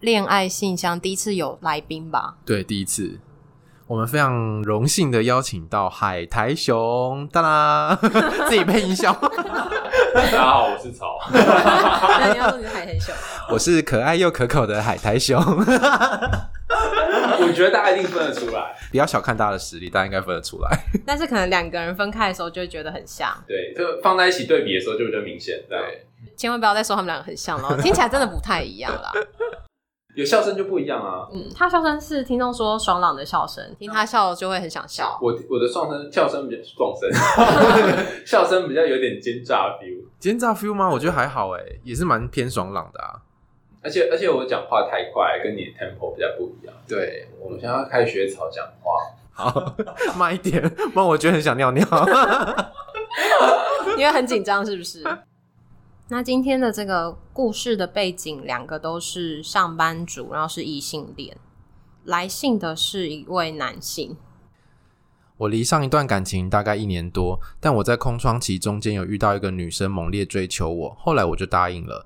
恋爱信箱第一次有来宾吧？对，第一次。我们非常荣幸的邀请到海苔熊，哒啦，自己配音效。大家好，我是草。那你要说你是海苔熊？我是可爱又可口的海苔熊。我觉得大家一定分得出来。不要小看大家的实力，大家应该分得出来。但是可能两个人分开的时候，就会觉得很像。对，就放在一起对比的时候，就比较明显。对，千万不要再说他们两个很像了，听起来真的不太一样啦。有笑声就不一样啊。嗯，他笑声是听众说爽朗的笑声，听他笑就会很想笑。我我的笑声笑声比较壮声，笑声比较有点奸诈 feel。奸诈 feel 吗？我觉得还好哎，也是蛮偏爽朗的啊。而且而且我讲话太快，跟你的 tempo 比较不一样。对，我们现在要开始学草讲话，好慢一点，不然我觉得很想尿尿。因为很紧张，是不是？那今天的这个故事的背景，两个都是上班族，然后是异性恋。来信的是一位男性。我离上一段感情大概一年多，但我在空窗期中间有遇到一个女生猛烈追求我，后来我就答应了。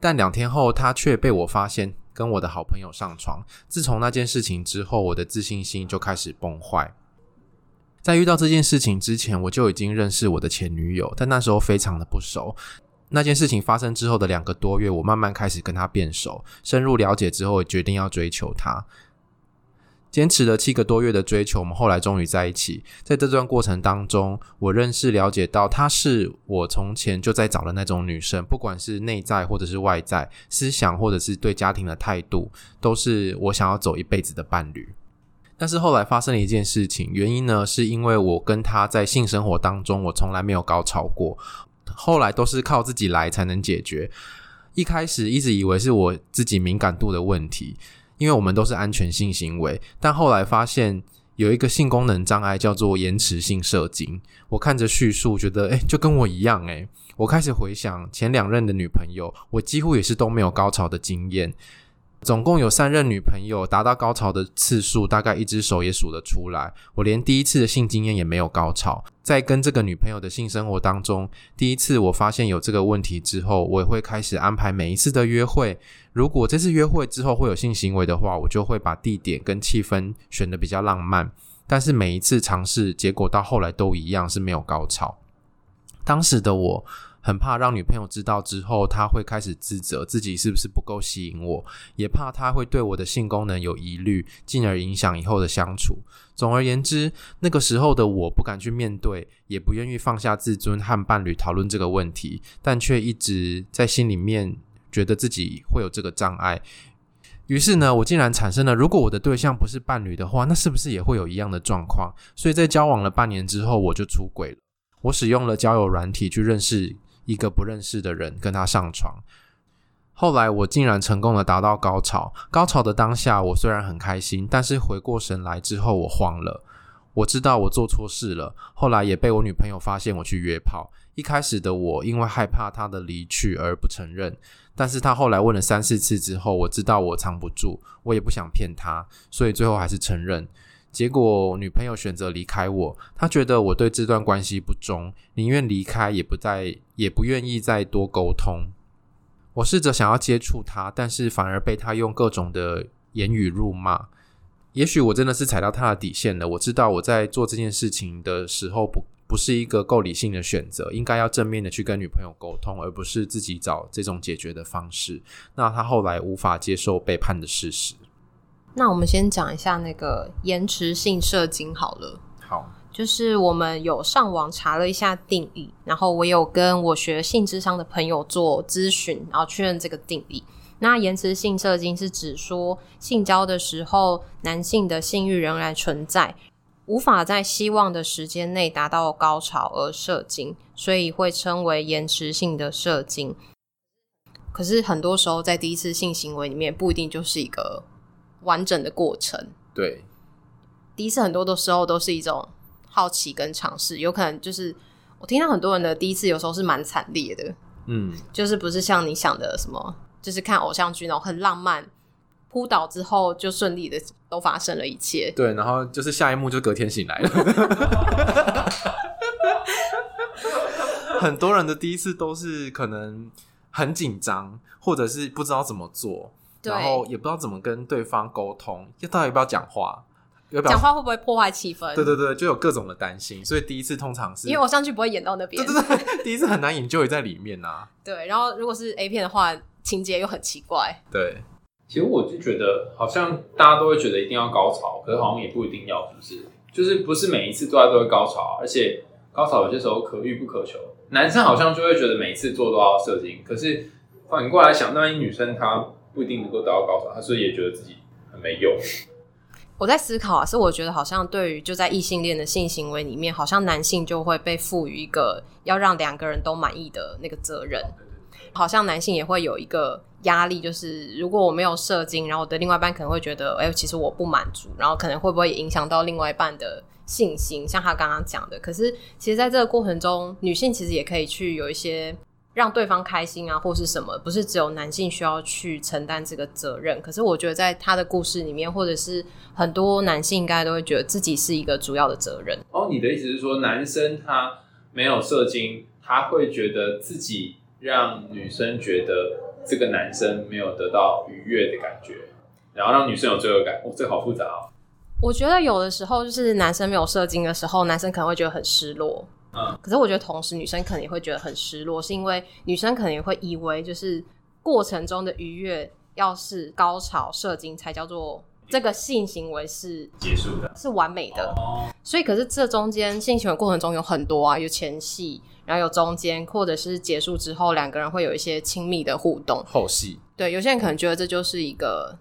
但两天后，她却被我发现跟我的好朋友上床。自从那件事情之后，我的自信心就开始崩坏。在遇到这件事情之前，我就已经认识我的前女友，但那时候非常的不熟。那件事情发生之后的两个多月，我慢慢开始跟他变熟，深入了解之后，决定要追求他。坚持了七个多月的追求，我们后来终于在一起。在这段过程当中，我认识、了解到，她是我从前就在找的那种女生，不管是内在或者是外在，思想或者是对家庭的态度，都是我想要走一辈子的伴侣。但是后来发生了一件事情，原因呢，是因为我跟她在性生活当中，我从来没有高潮过。后来都是靠自己来才能解决。一开始一直以为是我自己敏感度的问题，因为我们都是安全性行为。但后来发现有一个性功能障碍叫做延迟性射精。我看着叙述，觉得诶，就跟我一样诶。我开始回想前两任的女朋友，我几乎也是都没有高潮的经验。总共有三任女朋友，达到高潮的次数大概一只手也数得出来。我连第一次的性经验也没有高潮。在跟这个女朋友的性生活当中，第一次我发现有这个问题之后，我也会开始安排每一次的约会。如果这次约会之后会有性行为的话，我就会把地点跟气氛选得比较浪漫。但是每一次尝试，结果到后来都一样，是没有高潮。当时的我，很怕让女朋友知道之后，她会开始自责自己是不是不够吸引我，也怕她会对我的性功能有疑虑，进而影响以后的相处。总而言之，那个时候的我不敢去面对，也不愿意放下自尊和伴侣讨论这个问题，但却一直在心里面觉得自己会有这个障碍。于是呢，我竟然产生了，如果我的对象不是伴侣的话，那是不是也会有一样的状况？所以在交往了半年之后，我就出轨了。我使用了交友软体去认识。一个不认识的人跟他上床，后来我竟然成功的达到高潮。高潮的当下，我虽然很开心，但是回过神来之后，我慌了。我知道我做错事了。后来也被我女朋友发现我去约炮。一开始的我因为害怕他的离去而不承认，但是他后来问了三四次之后，我知道我藏不住，我也不想骗他，所以最后还是承认。结果女朋友选择离开我，她觉得我对这段关系不忠，宁愿离开也不再也不愿意再多沟通。我试着想要接触她，但是反而被她用各种的言语辱骂。也许我真的是踩到她的底线了。我知道我在做这件事情的时候不不是一个够理性的选择，应该要正面的去跟女朋友沟通，而不是自己找这种解决的方式。那她后来无法接受背叛的事实。那我们先讲一下那个延迟性射精好了。好，就是我们有上网查了一下定义，然后我有跟我学性智商的朋友做咨询，然后确认这个定义。那延迟性射精是指说性交的时候，男性的性欲仍然存在，无法在希望的时间内达到高潮而射精，所以会称为延迟性的射精。可是很多时候在第一次性行为里面，不一定就是一个完整的过程。对，第一次很多的时候都是一种好奇跟尝试，有可能就是我听到很多人的第一次有时候是蛮惨烈的，嗯，就是不是像你想的什么，就是看偶像剧那种很浪漫。扑倒之后就顺利的都发生了一切，对，然后就是下一幕就隔天醒来了。很多人的第一次都是可能很紧张，或者是不知道怎么做，对然后也不知道怎么跟对方沟通，要到底要不要讲话，要不要讲话会不会破坏气氛？对对对，就有各种的担心，所以第一次通常是因为偶像剧不会演到那边，对对对，第一次很难引咎在里面啊。对，然后如果是 A 片的话，情节又很奇怪，对。其实我就觉得，好像大家都会觉得一定要高潮，可是好像也不一定要，是不是？就是不是每一次做爱都会高潮，而且高潮有些时候可遇不可求。男生好像就会觉得每一次做都要射精，可是反过来想，万一女生她不一定能够达到高潮，他所以也觉得自己很没用。我在思考啊，是我觉得好像对于就在异性恋的性行为里面，好像男性就会被赋予一个要让两个人都满意的那个责任。好像男性也会有一个压力，就是如果我没有射精，然后我的另外一半可能会觉得，哎、其实我不满足，然后可能会不会影响到另外一半的信心？像他刚刚讲的，可是其实在这个过程中，女性其实也可以去有一些让对方开心啊，或是什么，不是只有男性需要去承担这个责任。可是我觉得在他的故事里面，或者是很多男性应该都会觉得自己是一个主要的责任。哦，你的意思是说，男生他没有射精，他会觉得自己。让女生觉得这个男生没有得到愉悦的感觉，然后让女生有罪恶感。哦，这个好复杂哦。我觉得有的时候就是男生没有射精的时候，男生可能会觉得很失落。嗯，可是我觉得同时女生可能也会觉得很失落，是因为女生可能也会以为就是过程中的愉悦要是高潮射精才叫做这个性行为是结束的，是完美的。哦，所以可是这中间性行为过程中有很多啊，有前戏。然后有中间，或者是结束之后，两个人会有一些亲密的互动。后戏。对，有些人可能觉得这就是一个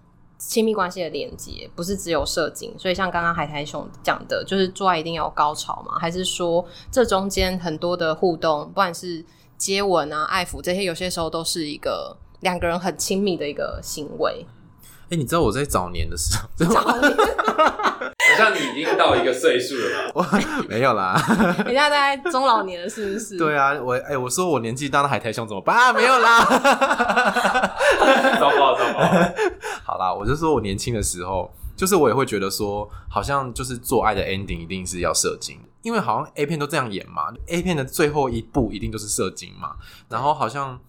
亲密关系的连接，不是只有射精。所以像刚刚海苔熊讲的，就是做爱一定要高潮吗？还是说这中间很多的互动，不管是接吻啊、爱抚这些，有些时候都是一个两个人很亲密的一个行为。哎，你知道我在早年的时候，早年 好像你已经到一个岁数了吧？我没有啦，人家在中老年了，是不是？对啊，我哎，我说我年纪大了海苔熊怎么办？啊，没有啦，糟糕糟糕。好啦，我就说我年轻的时候，就是我也会觉得说，好像就是做爱的 ending 一定是要射精，因为好像 A 片都这样演嘛，A 片的最后一步一定都是射精嘛，然后好像。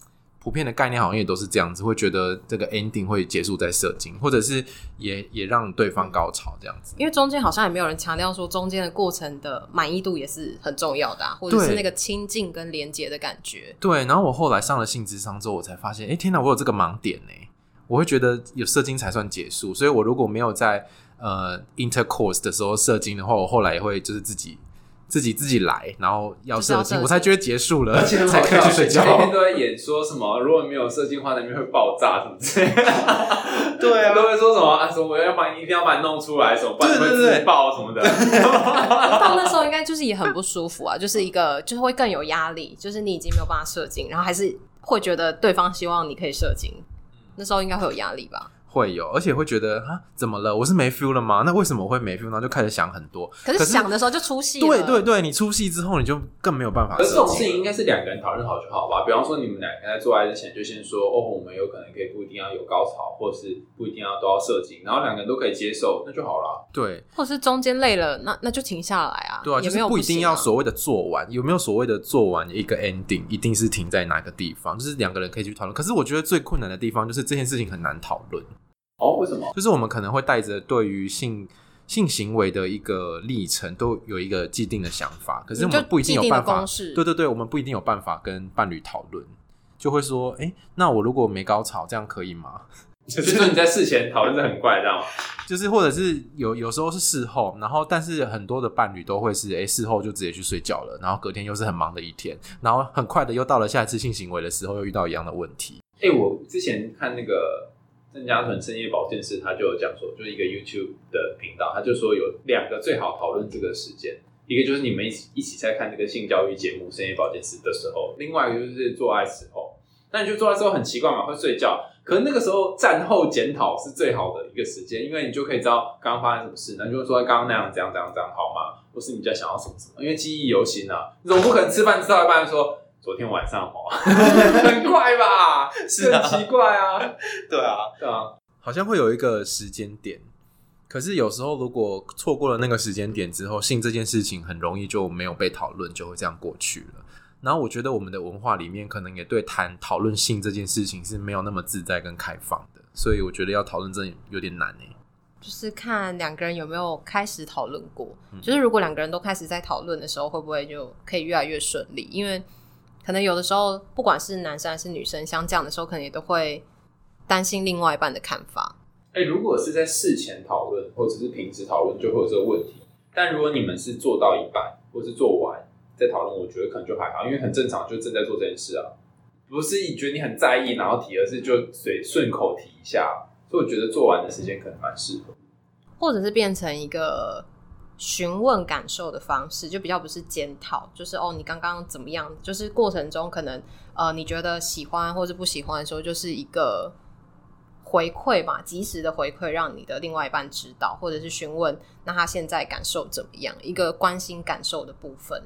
普遍的概念好像也都是这样子，会觉得这个 ending 会结束在射精，或者是也也让对方高潮这样子。因为中间好像也没有人强调说中间的过程的满意度也是很重要的，啊，或者是那个亲近跟连接的感觉。对，然后我后来上了性智商之后，我才发现，哎、欸，天哪，我有这个盲点呢！我会觉得有射精才算结束，所以我如果没有在呃 intercourse 的时候射精的话，我后来也会就是自己。自己自己来，然后要射精，我才觉得结束了，而且才可以去睡觉。每天都在演说什么，如果没有射精的话，那边会爆炸什么之类的。对啊，都会说什么啊？什么我要把你一定要把你弄出来，什么不然会自爆什么的。到那时候应该就是也很不舒服啊，就是一个就是会更有压力，就是你已经没有办法射精，然后还是会觉得对方希望你可以射精，那时候应该会有压力吧。会有，而且会觉得啊，怎么了？我是没 feel 了吗？那为什么我会没 feel 呢？就开始想很多。可是想的时候就出戏。对对对，你出戏之后，你就更没有办法。可是这种事情应该是两个人讨论好就好吧？比方说，你们两个在做爱之前就先说，哦，我们有可能可以不一定要有高潮，或是不一定要都要射精，然后两个人都可以接受，那就好了。对，或者是中间累了，那那就停下来啊。对啊，也没有、啊、就是不一定要所谓的做完，有没有所谓的做完一个 ending，一定是停在哪个地方？就是两个人可以去讨论。可是我觉得最困难的地方就是这件事情很难讨论。哦，为什么？就是我们可能会带着对于性性行为的一个历程，都有一个既定的想法，可是我们不一定有办法。对对对，我们不一定有办法跟伴侣讨论，就会说，哎、欸，那我如果没高潮，这样可以吗？就是说你在事前讨论是很怪，知道吗？就是或者是有有时候是事后，然后但是很多的伴侣都会是，哎、欸，事后就直接去睡觉了，然后隔天又是很忙的一天，然后很快的又到了下一次性行为的时候，又遇到一样的问题。哎、欸，我之前看那个。郑家纯深夜保健室，他就有讲说，就是一个 YouTube 的频道，他就说有两个最好讨论这个时间，一个就是你们一起一起在看这个性教育节目《深夜保健室》的时候，另外一个就是做爱时候。那你就做爱之后很奇怪嘛，会睡觉。可是那个时候战后检讨是最好的一个时间，因为你就可以知道刚刚发生什么事，那就会说刚刚那样怎样怎样怎样好吗？或是你在想要什么什么？因为记忆犹新啊，你总不可能吃饭吃到一半说昨天晚上好，很快吧？是很奇怪啊，对啊，对啊，好像会有一个时间点。可是有时候，如果错过了那个时间点之后，性这件事情很容易就没有被讨论，就会这样过去了。然后我觉得我们的文化里面可能也对谈讨论性这件事情是没有那么自在跟开放的，所以我觉得要讨论真的有点难诶。就是看两个人有没有开始讨论过，就是如果两个人都开始在讨论的时候，会不会就可以越来越顺利？因为可能有的时候，不管是男生还是女生，像这样的时候，可能也都会担心另外一半的看法。哎、欸，如果是在事前讨论或者是平时讨论，就会有这个问题。但如果你们是做到一半或是做完再讨论，我觉得可能就还好，因为很正常，就正在做这件事啊，不是你觉得你很在意然后提，而是就随顺口提一下。所以我觉得做完的时间可能蛮适合，或者是变成一个询问感受的方式，就比较不是检讨，就是哦，你刚刚怎么样？就是过程中可能呃，你觉得喜欢或者不喜欢的时候，就是一个。回馈嘛，及时的回馈，让你的另外一半知道，或者是询问，那他现在感受怎么样？一个关心感受的部分。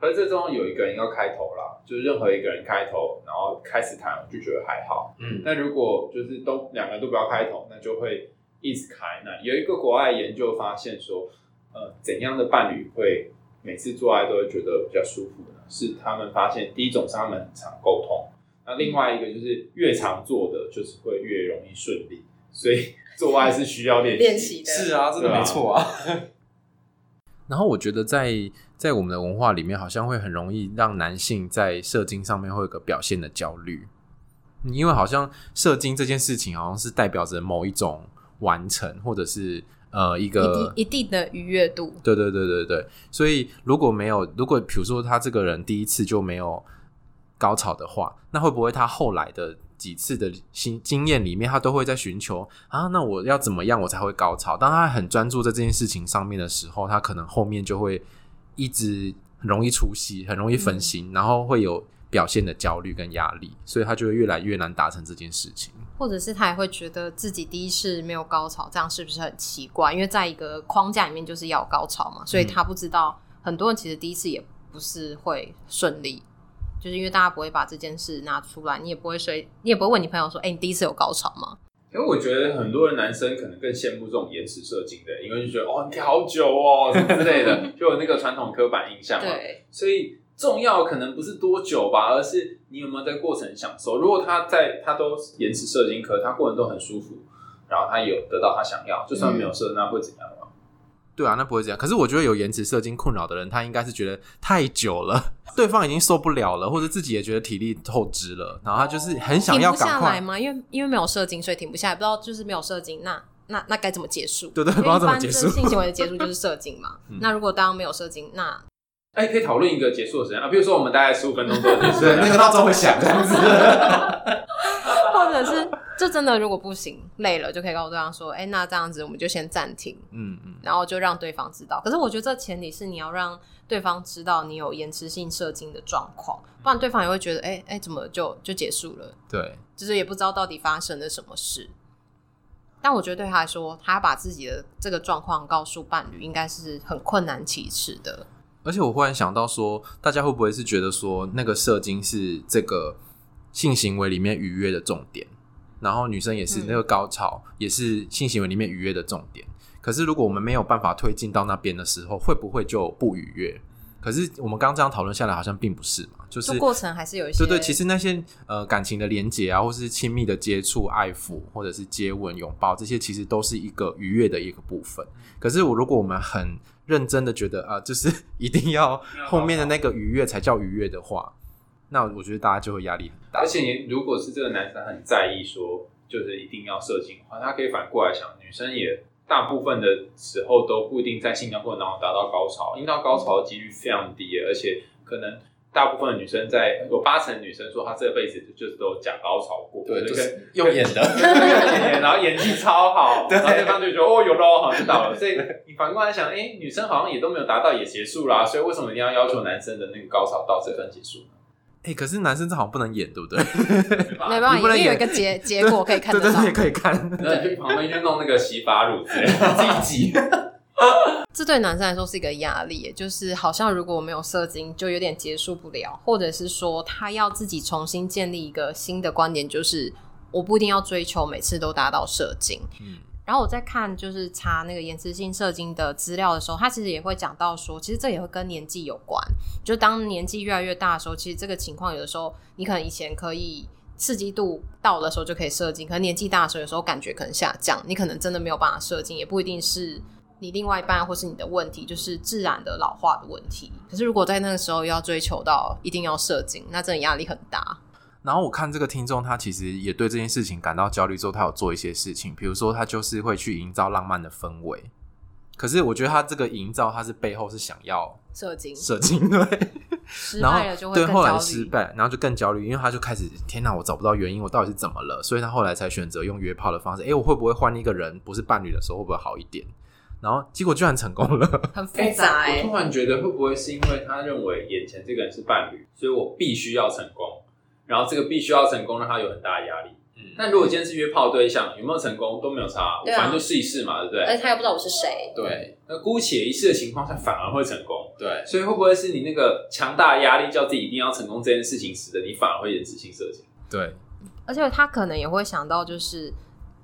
可是这中有一个人要开头啦，就是任何一个人开头，然后开始谈，我就觉得还好。嗯，那如果就是都两个人都不要开头，那就会一直开。那有一个国外研究发现说，呃，怎样的伴侣会每次做爱都会觉得比较舒服呢？是他们发现第一种是他们很常沟通。那另外一个就是越常做的，就是会越容易顺利，所以做爱是需要练习习的。是啊，这个没错啊。然后我觉得在在我们的文化里面，好像会很容易让男性在射精上面会有个表现的焦虑，因为好像射精这件事情好像是代表着某一种完成，或者是呃一个一定的愉悦度。对对对对对，所以如果没有，如果比如说他这个人第一次就没有。高潮的话，那会不会他后来的几次的经经验里面，他都会在寻求啊？那我要怎么样我才会高潮？当他很专注在这件事情上面的时候，他可能后面就会一直很容易出戏，很容易分心，嗯、然后会有表现的焦虑跟压力，所以他就会越来越难达成这件事情。或者是他也会觉得自己第一次没有高潮，这样是不是很奇怪？因为在一个框架里面就是要高潮嘛，所以他不知道很多人其实第一次也不是会顺利。就是因为大家不会把这件事拿出来，你也不会说，你也不会问你朋友说：“哎、欸，你第一次有高潮吗？”因为我觉得很多人男生可能更羡慕这种延迟射精的，因为就觉得哦，你好久哦，什么之类的，就有那个传统刻板印象嘛。对，所以重要可能不是多久吧，而是你有没有在过程享受。如果他在他都延迟射精，可他过程都很舒服，然后他有得到他想要，就算没有射，那会怎样吗？对啊，那不会这样。可是我觉得有延迟射精困扰的人，他应该是觉得太久了，对方已经受不了了，或者自己也觉得体力透支了，然后他就是很想要赶快。停不下来吗？因为因为没有射精，所以停不下来。不知道就是没有射精，那那那该怎么结束？对对，不知道怎么结束。性行为的结束就是射精嘛。嗯、那如果当没有射精，那哎，可以讨论一个结束的时间啊，比如说我们大概十五分钟左右结束，那个闹钟会响这样子，或者是。这真的如果不行，累了就可以告诉对方说：“哎，那这样子我们就先暂停。”嗯嗯，然后就让对方知道。可是我觉得这前提是你要让对方知道你有延迟性射精的状况，不然对方也会觉得：“哎哎，怎么就就结束了？”对，就是也不知道到底发生了什么事。但我觉得对他来说，他把自己的这个状况告诉伴侣，应该是很困难启齿的。而且我忽然想到说，大家会不会是觉得说，那个射精是这个性行为里面愉悦的重点？然后女生也是那个高潮，嗯、也是性行为里面愉悦的重点。可是如果我们没有办法推进到那边的时候，会不会就不愉悦？可是我们刚刚这样讨论下来，好像并不是嘛，就是过程还是有一些。对对，其实那些呃感情的连结啊，或是亲密的接触、爱抚，或者是接吻、拥抱，这些其实都是一个愉悦的一个部分。可是我如果我们很认真的觉得啊、呃，就是 一定要后面的那个愉悦才叫愉悦的话。那我觉得大家就会压力很大，而且你如果是这个男生很在意说，就是一定要射精的话，他可以反过来想，女生也大部分的时候都不一定在性交过程当中达到高潮，因为到高潮的几率非常低，而且可能大部分的女生在有八成女生说她这辈子就是都有假高潮过，对，就是用演的，然后演技超好，然后对方就觉得哦有喽，好像到了，所以你反过来想，哎、欸，女生好像也都没有达到也结束啦，所以为什么一定要要求男生的那个高潮到这分结束呢？哎、欸，可是男生这好像不能演，对不对？没办法，不能有一个结结果可以看得到，对对对，可以看。那去旁边去弄那个洗发乳 自己挤。这对男生来说是一个压力，就是好像如果我没有射精，就有点结束不了，或者是说他要自己重新建立一个新的观点，就是我不一定要追求每次都达到射精。嗯。然后我在看就是查那个延迟性射精的资料的时候，他其实也会讲到说，其实这也会跟年纪有关。就当年纪越来越大的时候，其实这个情况有的时候，你可能以前可以刺激度到的时候就可以射精，可能年纪大的时候，有时候感觉可能下降，你可能真的没有办法射精，也不一定是你另外一半或是你的问题，就是自然的老化的问题。可是如果在那个时候要追求到一定要射精，那真的压力很大。然后我看这个听众，他其实也对这件事情感到焦虑，之后他有做一些事情，比如说他就是会去营造浪漫的氛围。可是我觉得他这个营造，他是背后是想要射精，射精对，失败了就会对，后来失败，然后就更焦虑，因为他就开始天哪，我找不到原因，我到底是怎么了？所以他后来才选择用约炮的方式。诶，我会不会换一个人，不是伴侣的时候会不会好一点？然后结果居然成功了，很复杂欸。我突然觉得会不会是因为他认为眼前这个人是伴侣，所以我必须要成功。然后这个必须要成功，让他有很大的压力。嗯，那如果今天是约炮对象，有没有成功都没有差，我反正就试一试嘛，对不对？而且他又不知道我是谁。对，那姑且一试的情况下，反而会成功。对，所以会不会是你那个强大的压力，叫自己一定要成功这件事情，使得你反而会延迟性射精？对，而且他可能也会想到，就是，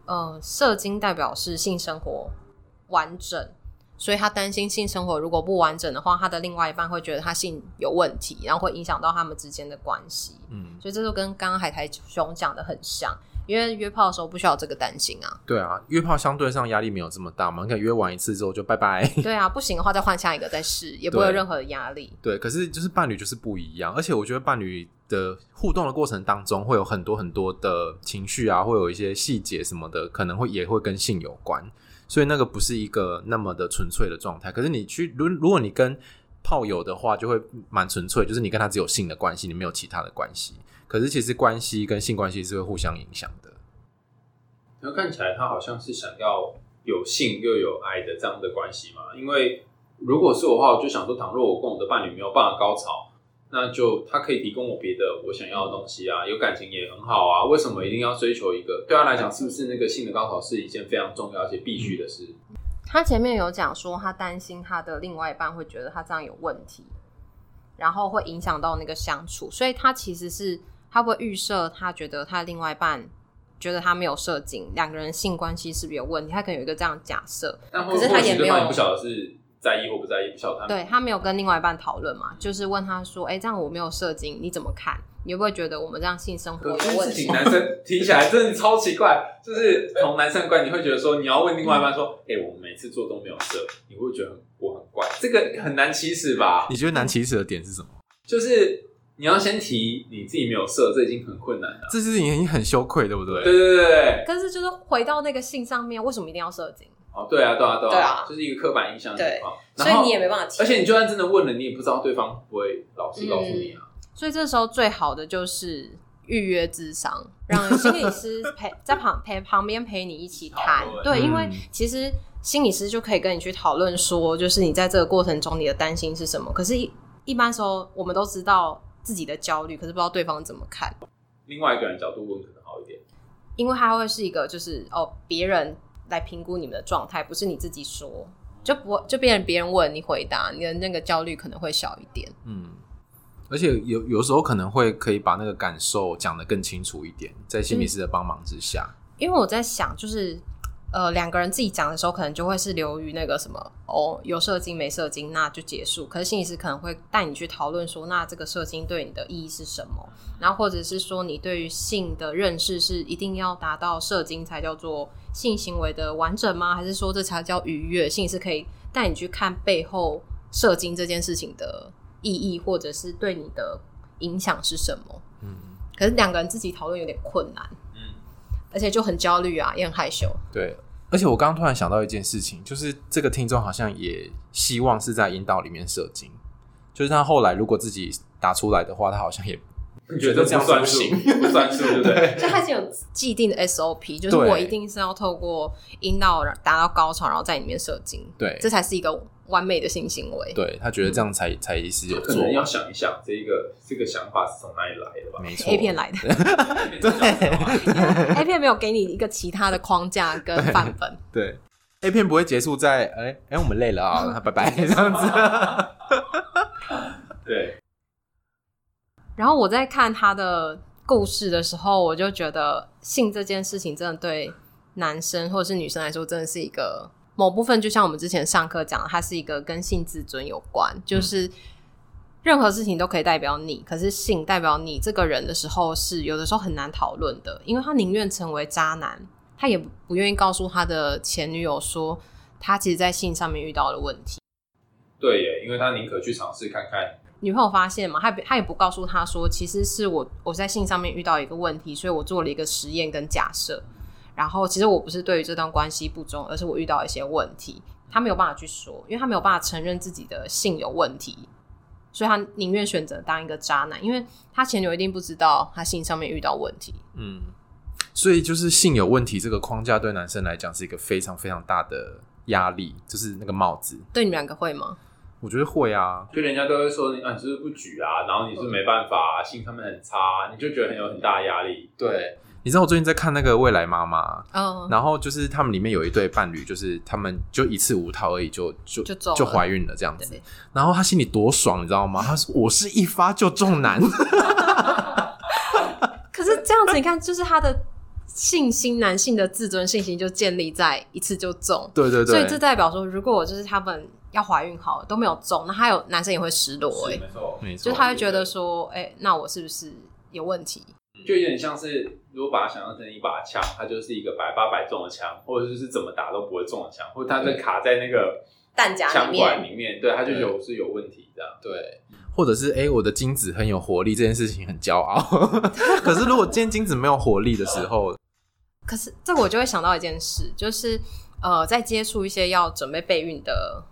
呃，射精代表是性生活完整。所以他担心性生活如果不完整的话，他的另外一半会觉得他性有问题，然后会影响到他们之间的关系。嗯，所以这就跟刚刚海苔熊讲的很像，因为约炮的时候不需要这个担心啊。对啊，约炮相对上压力没有这么大嘛，你可以约完一次之后就拜拜。对啊，不行的话再换下一个再试，也不会有任何的压力。对，可是就是伴侣就是不一样，而且我觉得伴侣的互动的过程当中会有很多很多的情绪啊，会有一些细节什么的，可能会也会跟性有关。所以那个不是一个那么的纯粹的状态，可是你去如如果你跟炮友的话，就会蛮纯粹，就是你跟他只有性的关系，你没有其他的关系。可是其实关系跟性关系是会互相影响的。那看起来他好像是想要有性又有爱的这样的关系嘛？因为如果是我的话，我就想说，倘若我跟我的伴侣没有办法高潮。那就他可以提供我别的我想要的东西啊，有感情也很好啊。为什么一定要追求一个？对他来讲，是不是那个性的高潮是一件非常重要而且必须的事？他前面有讲说，他担心他的另外一半会觉得他这样有问题，然后会影响到那个相处，所以他其实是他会预设，他觉得他的另外一半觉得他没有射精，两个人性关系是不是有问题？他可能有一个这样假设，可是他也没有不晓得是。在意或不在意，不晓得他。对，他没有跟另外一半讨论嘛，就是问他说：“哎、欸，这样我没有射精，你怎么看？你会不会觉得我们这样性生活有问题？”男生听起来真的超奇怪，就是从男生的观点，你会觉得说，你要问另外一半说：“哎、欸，我们每次做都没有射，你会不会觉得我很怪？”这个很难启齿吧？你觉得难启齿的点是什么？就是你要先提你自己没有射，这已经很困难了，这是已经很羞愧，对不对？对对对对。可是就是回到那个性上面，为什么一定要射精？哦，对啊，对啊，对啊，对啊，就是一个刻板印象的情况。所以你也没办法提。而且你就算真的问了，你也不知道对方不会老实告诉你啊、嗯。所以这时候最好的就是预约智商，让心理师陪在旁陪旁边陪你一起谈。对，因为其实心理师就可以跟你去讨论说，就是你在这个过程中你的担心是什么。可是一，一般时候我们都知道自己的焦虑，可是不知道对方怎么看。另外一个人角度问可能好一点，因为他会是一个就是哦别人。来评估你们的状态，不是你自己说，就不就变成别人问你回答，你的那个焦虑可能会小一点。嗯，而且有有时候可能会可以把那个感受讲得更清楚一点，在心理师的帮忙之下。嗯，因为我在想，就是。呃，两个人自己讲的时候，可能就会是流于那个什么哦，有射精没射精，那就结束。可是心理师可能会带你去讨论说，那这个射精对你的意义是什么？然后或者是说，你对于性的认识是一定要达到射精才叫做性行为的完整吗？还是说这才叫愉悦？心理师可以带你去看背后射精这件事情的意义，或者是对你的影响是什么？嗯，可是两个人自己讨论有点困难。而且就很焦虑啊，也很害羞。对，而且我刚刚突然想到一件事情，就是这个听众好像也希望是在阴道里面射精，就是他后来如果自己打出来的话，他好像也你觉得这样算数，不算数，对不对？就他是有既定的 SOP，就是我一定是要透过阴道达到高潮，然后在里面射精，对，这才是一个完美的性行为。对，他觉得这样才、嗯、才是有做。可能要想一想，这一个这个想法是从哪里来的吧？没错，A 片来的。对，A 片没有给你一个其他的框架跟范本。对，A 片不会结束在哎哎、欸欸，我们累了啊，拜拜这样子。对。然后我在看他的故事的时候，我就觉得性这件事情真的对男生或者是女生来说，真的是一个。某部分就像我们之前上课讲的，它是一个跟性自尊有关，就是任何事情都可以代表你，可是性代表你这个人的时候，是有的时候很难讨论的，因为他宁愿成为渣男，他也不愿意告诉他的前女友说他其实，在性上面遇到了问题。对耶，因为他宁可去尝试看看。女朋友发现嘛，他他也不告诉他说，其实是我我在性上面遇到一个问题，所以我做了一个实验跟假设。然后，其实我不是对于这段关系不忠，而是我遇到一些问题，他没有办法去说，因为他没有办法承认自己的性有问题，所以他宁愿选择当一个渣男，因为他前女友一定不知道他性上面遇到问题。嗯，所以就是性有问题这个框架对男生来讲是一个非常非常大的压力，就是那个帽子。对你们两个会吗？我觉得会啊，就人家都会说你啊，你是不是不举啊，然后你是没办法，性上面很差，你就觉得很有很大压力。对。你知道我最近在看那个未来妈妈，oh. 然后就是他们里面有一对伴侣，就是他们就一次无套而已就，就就就怀孕了这样子，然后他心里多爽，你知道吗？他说我是一发就中男，可是这样子你看，就是他的信心，男性的自尊信心就建立在一次就中，对对对，所以这代表说，如果我就是他们要怀孕好了都没有中，那他有男生也会失落，欸，哎，没错，没错，就他会觉得说，哎，欸，那我是不是有问题？就有点像是，如果把它想象成一把枪，它就是一个百发百中的枪，或者就是怎么打都不会中的枪，或者它在卡在那个弹夹枪管里面，对，它就有是有问题这样。对，或者是哎、欸，我的精子很有活力，这件事情很骄傲。可是如果今天精子没有活力的时候，可是这个我就会想到一件事，就是呃，在接触一些要准备备孕的。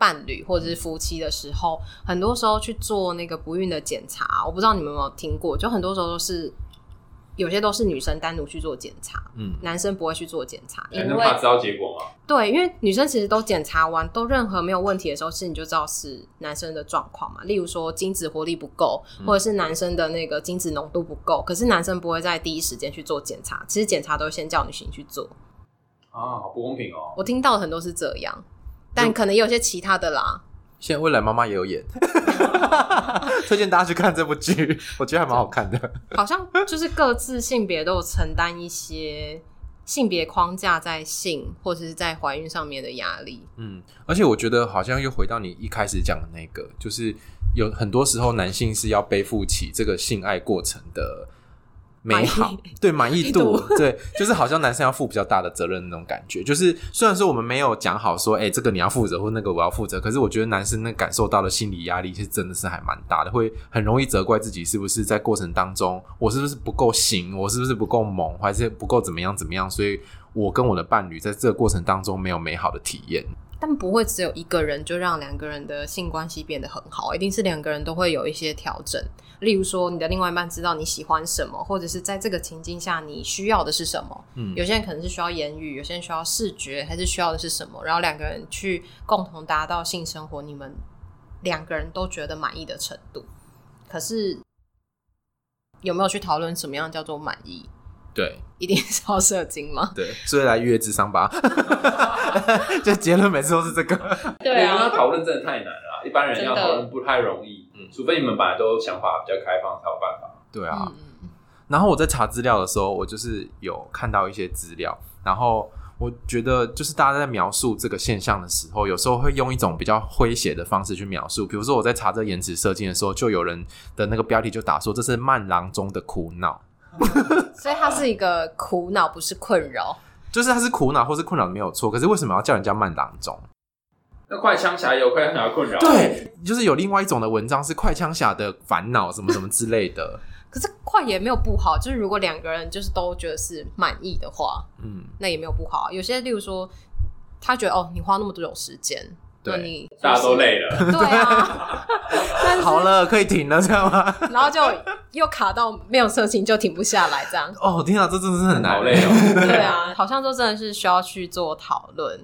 伴侣或者是夫妻的时候，很多时候去做那个不孕的检查，我不知道你们有没有听过，就很多时候都是有些都是女生单独去做检查，嗯，男生不会去做检查，因为怕知道结果吗？对，因为女生其实都检查完，都任何没有问题的时候，其实你就知道是男生的状况嘛。例如说精子活力不够，或者是男生的那个精子浓度不够，可是男生不会在第一时间去做检查，其实检查都先叫女性去做。啊，好不公平哦！我听到的很多是这样。但可能也有些其他的啦。现在未来妈妈也有演，推荐大家去看这部剧，我觉得还蛮好看的。好像就是各自性别都有承担一些性别框架在性或者是在怀孕上面的压力。嗯，而且我觉得好像又回到你一开始讲的那个，就是有很多时候男性是要背负起这个性爱过程的。美好，对，满意度，对，就是好像男生要负比较大的责任那种感觉。就是虽然说我们没有讲好说，哎、欸，这个你要负责，或那个我要负责，可是我觉得男生那感受到的心理压力，其实真的是还蛮大的，会很容易责怪自己是不是在过程当中，我是不是不够行，我是不是不够猛，还是不够怎么样怎么样，所以我跟我的伴侣在这个过程当中没有美好的体验。但不会只有一个人就让两个人的性关系变得很好，一定是两个人都会有一些调整。例如说，你的另外一半知道你喜欢什么，或者是在这个情境下你需要的是什么。嗯，有些人可能是需要言语，有些人需要视觉，还是需要的是什么？然后两个人去共同达到性生活，你们两个人都觉得满意的程度。可是有没有去讨论什么样叫做满意？对，一定是要射精吗？对，所以来约智商吧。就结论每次都是这个。对啊，要讨论真的太难了，一般人要讨论不太容易。嗯，除非你们本来都想法比较开放才有办法。对啊。嗯、然后我在查资料的时候，我就是有看到一些资料，然后我觉得就是大家在描述这个现象的时候，有时候会用一种比较诙谐的方式去描述。比如说我在查这延迟射精的时候，就有人的那个标题就打说这是慢郎中的苦恼。所以它是一个苦恼，不是困扰。就是他是苦恼或是困扰没有错，可是为什么要叫人家慢郎中？那快枪侠有快枪侠困扰，对，就是有另外一种的文章是快枪侠的烦恼，什么什么之类的。可是快也没有不好，就是如果两个人就是都觉得是满意的话，嗯，那也没有不好。有些例如说，他觉得哦，你花那么多有时间。对大家都累了，对啊，好了，可以停了，这样吗？然后就又卡到没有色情就停不下来，这样。哦，天啊，这真的是很难累哦。对啊，好像就真的是需要去做讨论。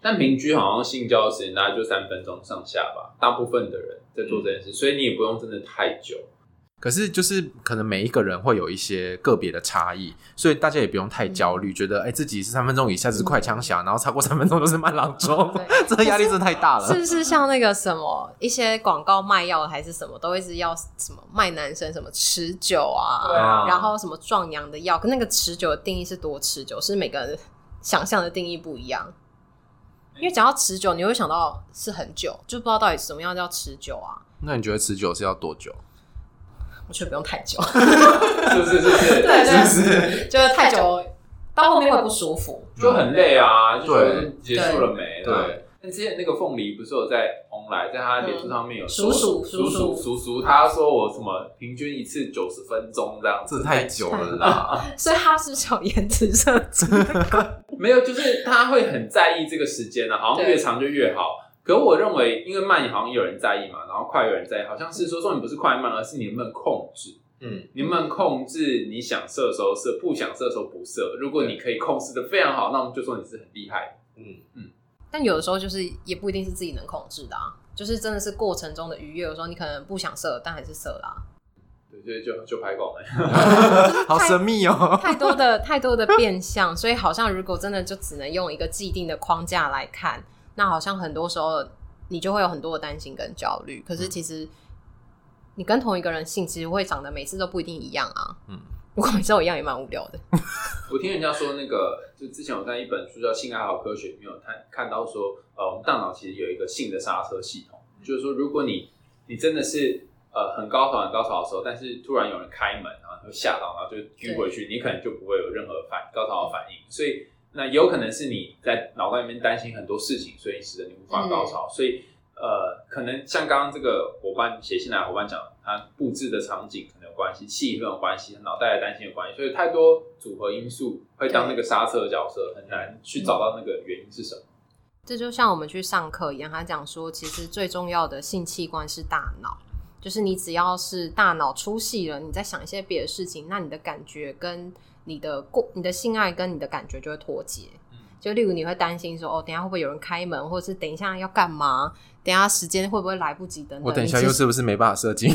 但平均好像性交的时间大概就三分钟上下吧，大部分的人在做这件事，所以你也不用真的太久。可是就是可能每一个人会有一些个别的差异，所以大家也不用太焦虑，嗯、觉得哎、欸、自己是三分钟以下是快枪侠，嗯、然后超过三分钟都是慢郎中，这个压力真的太大了。是不是像那个什么一些广告卖药还是什么，都会是要什么卖男生什么持久啊，啊然后什么壮阳的药，跟那个持久的定义是多持久，是每个人想象的定义不一样。因为讲到持久，你会想到是很久，就不知道到底什么样叫持久啊？那你觉得持久是要多久？我觉得不用太久，是不是？是不是？对，是不是？就是太久，到后面会不舒服，就很累啊。就结束了没？对。但之前那个凤梨不是有在红来，在他脸书上面有叔叔叔叔叔叔，他说我什么平均一次九十分钟这样，这太久了啦。所以他是不是有延迟设置？没有，就是他会很在意这个时间呢，好像越长就越好。可我认为，因为慢好像有人在意嘛，然后快有人在意，好像是说说你不是快慢，而是你能不能控制。嗯，你能不能控制你想射的时候射，不想射的时候不射？如果你可以控制的非常好，那我们就说你是很厉害的。嗯嗯。但有的时候就是也不一定是自己能控制的啊，就是真的是过程中的愉悦。有时候你可能不想射，但还是射啦。对，所以就就拍狗了。好神秘哦，太多的太多的变相，所以好像如果真的就只能用一个既定的框架来看。那好像很多时候你就会有很多的担心跟焦虑，可是其实你跟同一个人性其实会长得每次都不一定一样啊。嗯，如果每次都一样也蛮无聊的。我听人家说那个，就之前我在一本书叫《性爱好科学》里面有看看到说，呃，我们大脑其实有一个性的刹车系统，就是说如果你你真的是呃很高潮很高潮的时候，但是突然有人开门，然后就吓到，然后就晕回去，你可能就不会有任何反高潮的反应，所以。那有可能是你在脑袋里面担心很多事情，所以使得你无法高潮。嗯、所以，呃，可能像刚刚这个伙伴写信来的伙伴讲，他布置的场景可能有关系，气氛有关系，脑袋的担心有关系，所以太多组合因素会当那个刹车的角色，很难去找到那个原因是什么。这就像我们去上课一样，他讲说，其实最重要的性器官是大脑，就是你只要是大脑出戏了，你在想一些别的事情，那你的感觉跟。你的过你的性爱跟你的感觉就会脱节，就例如你会担心说，哦，等一下会不会有人开门，或者是等一下要干嘛，等一下时间会不会来不及等等。我等一下又是不是没办法射精，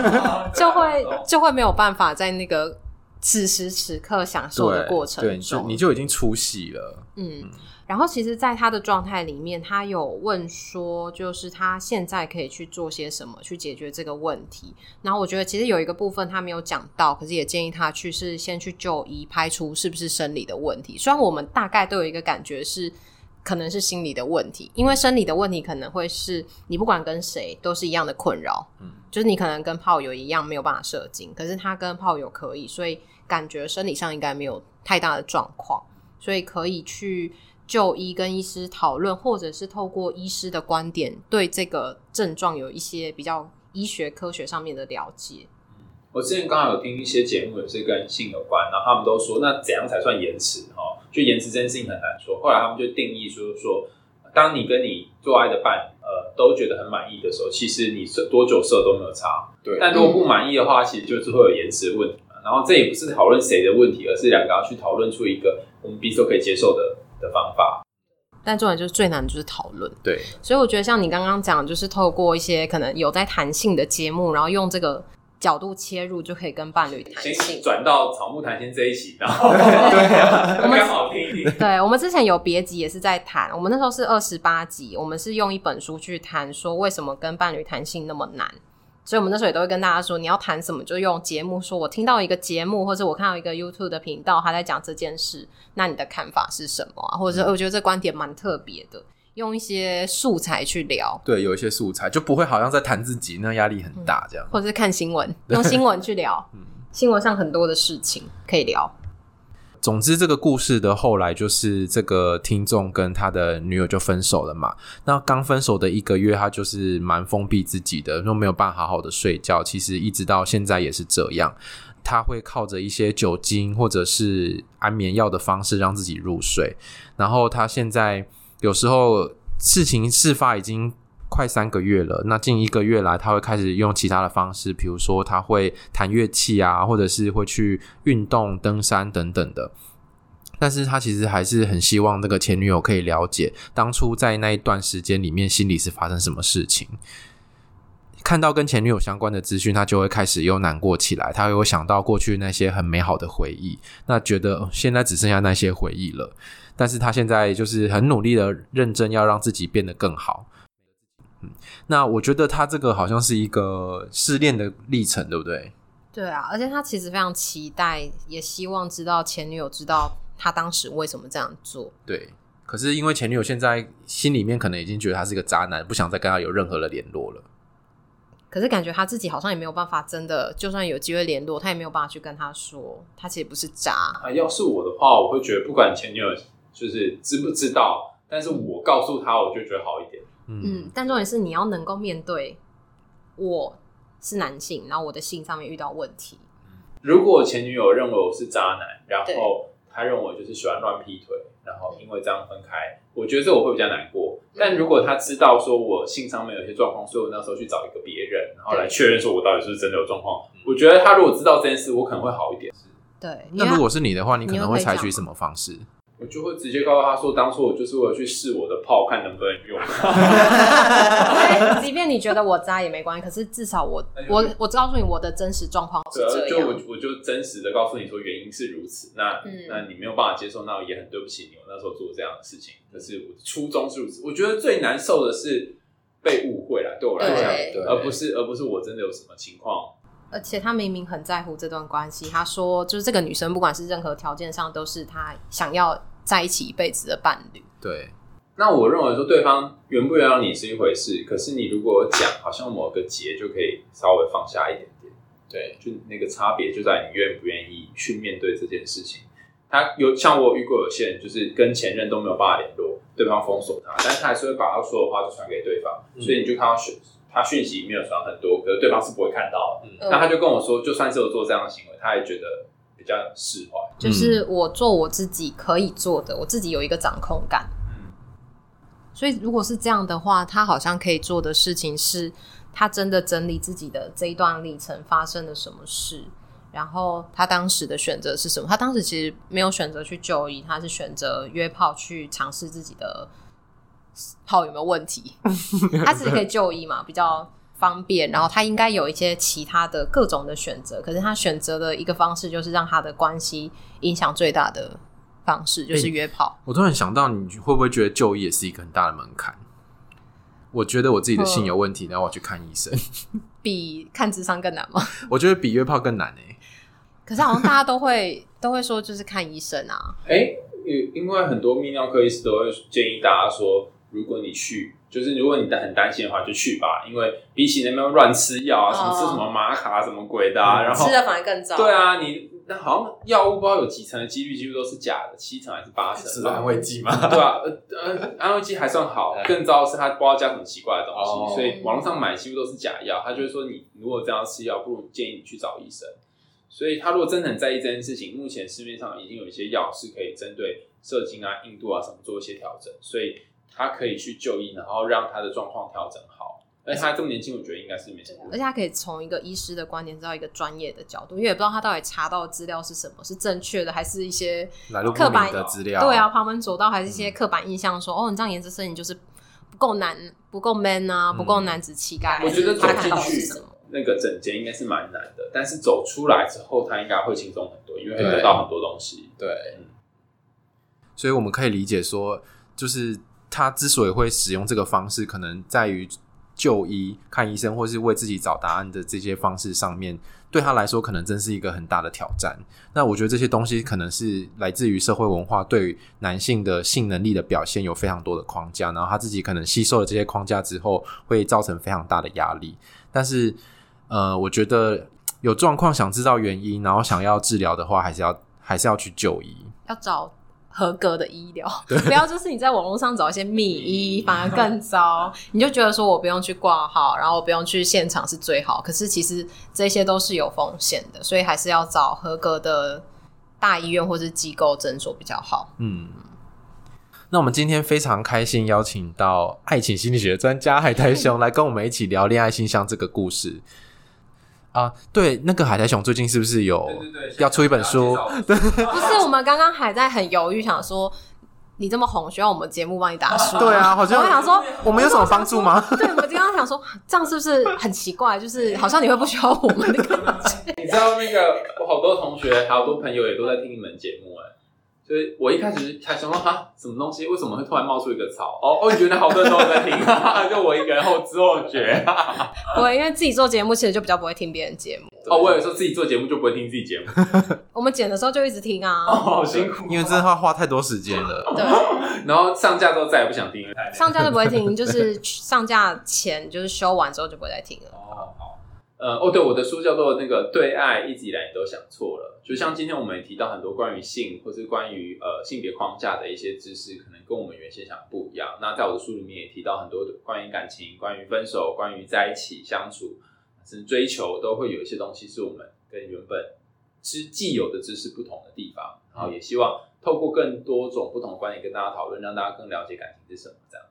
就会就会没有办法在那个此时此刻享受的过程中，对，就，你就已经出戏了，嗯。嗯然后，其实，在他的状态里面，他有问说，就是他现在可以去做些什么去解决这个问题。然后，我觉得其实有一个部分他没有讲到，可是也建议他去是先去就医，排除是不是生理的问题。虽然我们大概都有一个感觉是可能是心理的问题，因为生理的问题可能会是你不管跟谁都是一样的困扰，嗯，就是你可能跟炮友一样没有办法射精，可是他跟炮友可以，所以感觉生理上应该没有太大的状况，所以可以去。就医跟医师讨论，或者是透过医师的观点，对这个症状有一些比较医学科学上面的了解。我之前刚好有听一些节目，也是跟性有关，然后他们都说，那怎样才算延迟？哈，就延迟这件事情很难说。后来他们就定义说，说当你跟你做爱的伴，呃，都觉得很满意的时候，其实你射多久射都没有差。对，但如果不满意的话，其实就是会有延迟的问题嘛。然后这也不是讨论谁的问题，而是两个要去讨论出一个我们彼此都可以接受的。的方法，但重点就是最难的就是讨论。对，所以我觉得像你刚刚讲，就是透过一些可能有在弹性的节目，然后用这个角度切入，就可以跟伴侣谈性。转到草木谈心这一期，然 后对啊，我们刚好听一听。对，我们之前有别集也是在谈，我们那时候是二十八集，我们是用一本书去谈说为什么跟伴侣谈性那么难。所以，我们那时候也都会跟大家说，你要谈什么，就用节目说。我听到一个节目，或者我看到一个 YouTube 的频道，他在讲这件事，那你的看法是什么啊？或者是我觉得这观点蛮特别的，用一些素材去聊。对，有一些素材就不会好像在谈自己，那压力很大这样。或者是看新闻，用新闻去聊，嗯，新闻上很多的事情可以聊。总之，这个故事的后来就是这个听众跟他的女友就分手了嘛。那刚分手的一个月，他就是蛮封闭自己的，都没有办法好好的睡觉。其实一直到现在也是这样，他会靠着一些酒精或者是安眠药的方式让自己入睡。然后他现在有时候事情事发已经。快三个月了，那近一个月来，他会开始用其他的方式，比如说他会弹乐器啊，或者是会去运动、登山等等的。但是他其实还是很希望那个前女友可以了解当初在那一段时间里面心里是发生什么事情。看到跟前女友相关的资讯，他就会开始又难过起来。他会想到过去那些很美好的回忆，那觉得现在只剩下那些回忆了。但是他现在就是很努力的认真要让自己变得更好。嗯，那我觉得他这个好像是一个失恋的历程，对不对？对啊，而且他其实非常期待，也希望知道前女友知道他当时为什么这样做。对，可是因为前女友现在心里面可能已经觉得他是一个渣男，不想再跟他有任何的联络了。可是感觉他自己好像也没有办法，真的就算有机会联络，他也没有办法去跟他说，他其实不是渣。啊，要是我的话，我会觉得不管前女友就是知不知道，但是我告诉他，我就觉得好一点。嗯，嗯，但重点是你要能够面对，我是男性，然后我的性上面遇到问题。如果前女友认为我是渣男，然后他认为我就是喜欢乱劈腿，然后因为这样分开，我觉得这我会比较难过。但如果他知道说我性上面有些状况，所以我那时候去找一个别人，然后来确认说我到底是不是真的有状况，我觉得他如果知道这件事，我可能会好一点。对，那如果是你的话，你可能会采取什么方式？我就会直接告诉他说，当初我就是为了去试我的炮，看能不能用。即便你觉得我渣也没关系，可是至少我我我告诉你我的真实状况是这样。就我我就真实的告诉你说原因是如此。那、嗯、那你没有办法接受，那我也很对不起你，我那时候做这样的事情。可是我初衷是如此。我觉得最难受的是被误会了，对我来讲，而不是而不是我真的有什么情况。而且他明明很在乎这段关系，他说就是这个女生不管是任何条件上都是他想要在一起一辈子的伴侣。对，那我认为说对方原不原谅你是一回事，可是你如果讲，好像某个结就可以稍微放下一点点。对，就那个差别就在你愿不愿意去面对这件事情。他有像我遇过有些人，就是跟前任都没有办法联络，对方封锁他，但是他还是会把他说的话就传给对方，嗯、所以你就看到讯他讯息没有传很多，可是对方是不会看到的。嗯，那他就跟我说，就算是有做这样的行为，他也觉得。比较释怀，就是我做我自己可以做的，我自己有一个掌控感。嗯，所以如果是这样的话，他好像可以做的事情是，他真的整理自己的这一段历程发生了什么事，然后他当时的选择是什么？他当时其实没有选择去就医，他是选择约炮去尝试自己的炮有没有问题。他自己可以就医嘛，比较。方便，然后他应该有一些其他的各种的选择，可是他选择的一个方式就是让他的关系影响最大的方式就是约炮。欸，我突然想到，你会不会觉得就业也是一个很大的门槛？我觉得我自己的性有问题，然后我去看医生，比看智商更难吗？我觉得比约炮更难诶。可是好像大家都会 都会说，就是看医生啊。哎、欸，因为很多泌尿科医师都会建议大家说，如果你去。就是如果你很担心的话，就去吧，因为比起那边乱吃药啊，什么吃什么玛卡什么鬼的，啊，然后吃的反而更糟。对啊，你那好像药物不知道有几成的几率，几乎都是假的，七成还是八成？是安慰剂吗？对啊，呃，安慰剂还算好，更糟的是它不知道加什么奇怪的东西，哦、所以网络上买几乎都是假药。他就是说，你如果这样吃药，不如建议你去找医生。所以他如果真的很在意这件事情，目前市面上已经有一些药是可以针对射精啊、硬度啊什么做一些调整，所以。他可以去就医，然后让他的状况调整好。而且他这么年轻，我觉得应该是没什么。而且他可以从一个医师的观点，知道一个专业的角度，因为也不知道他到底查到的资料是什么，是正确的，还是一些刻板的资料？对啊，旁门左道，还是一些刻板印象说，说、嗯、哦，你这样颜值摄影就是不够男，不够 man 啊，不够男子气概。我觉得走进去那个整间应该是蛮难的，但是走出来之后，他应该会轻松很多，因为会得到很多东西。对，嗯、所以我们可以理解说，就是。他之所以会使用这个方式，可能在于就医、看医生，或是为自己找答案的这些方式上面，对他来说可能真是一个很大的挑战。那我觉得这些东西可能是来自于社会文化对于男性的性能力的表现有非常多的框架，然后他自己可能吸收了这些框架之后，会造成非常大的压力。但是，呃，我觉得有状况想知道原因，然后想要治疗的话，还是要还是要去就医，要找。合格的医疗，不要就是你在网络上找一些密医，反而更糟。你就觉得说我不用去挂号，然后我不用去现场是最好。可是其实这些都是有风险的，所以还是要找合格的大医院或是机构诊所比较好。嗯，那我们今天非常开心邀请到爱情心理学专家海苔熊来跟我们一起聊恋爱信箱这个故事。啊，对，那个海苔熊最近是不是有要出一本书？对，不是，我们刚刚还在很犹豫，想说你这么红，需要我们节目帮你打书？对啊，好像我想说，我们有什么帮助吗？对，我们刚刚想说，这样是不是很奇怪？就是好像你会不需要我们的感觉。你知道那个，我好多同学，好多朋友也都在听你们节目哎。所以我一开始还想说哈，什么东西？为什么会突然冒出一个草？哦哦，你觉得好多人都在听，就我一个人后知后觉。不会，因为自己做节目，其实就比较不会听别人节目。哦，我有时候自己做节目就不会听自己节目。我们剪的时候就一直听啊。哦，好辛苦，因为真的花花太多时间了。对。然后上架之后再也不想听了。上架就不会听，就是上架前就是修完之后就不会再听了。哦，好。呃，哦，对，我的书叫做那个对爱一直以来你都想错了。就像今天我们也提到很多关于性或是关于呃性别框架的一些知识，可能跟我们原先想的不一样。那在我的书里面也提到很多关于感情、关于分手、关于在一起相处，甚至追求，都会有一些东西是我们跟原本知既有的知识不同的地方。然后也希望透过更多种不同观点跟大家讨论，让大家更了解感情是什么这样。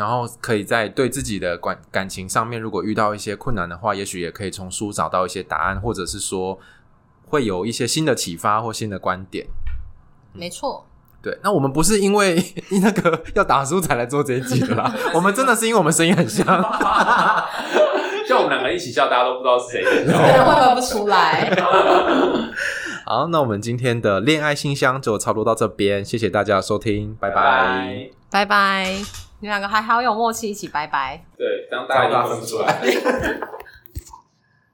然后可以在对自己的感感情上面，如果遇到一些困难的话，也许也可以从书找到一些答案，或者是说会有一些新的启发或新的观点。没错，对。那我们不是因为 那个要打书才来做这一集的啦，我们真的是因为我们声音很像，像我们两个一起笑，大家都不知道是谁，对，会分不出来。好，那我们今天的恋爱信箱就差不多到这边，谢谢大家的收听，拜拜，拜拜。你们两个还好有默契，一起拜拜。对，这样大家都分不出来。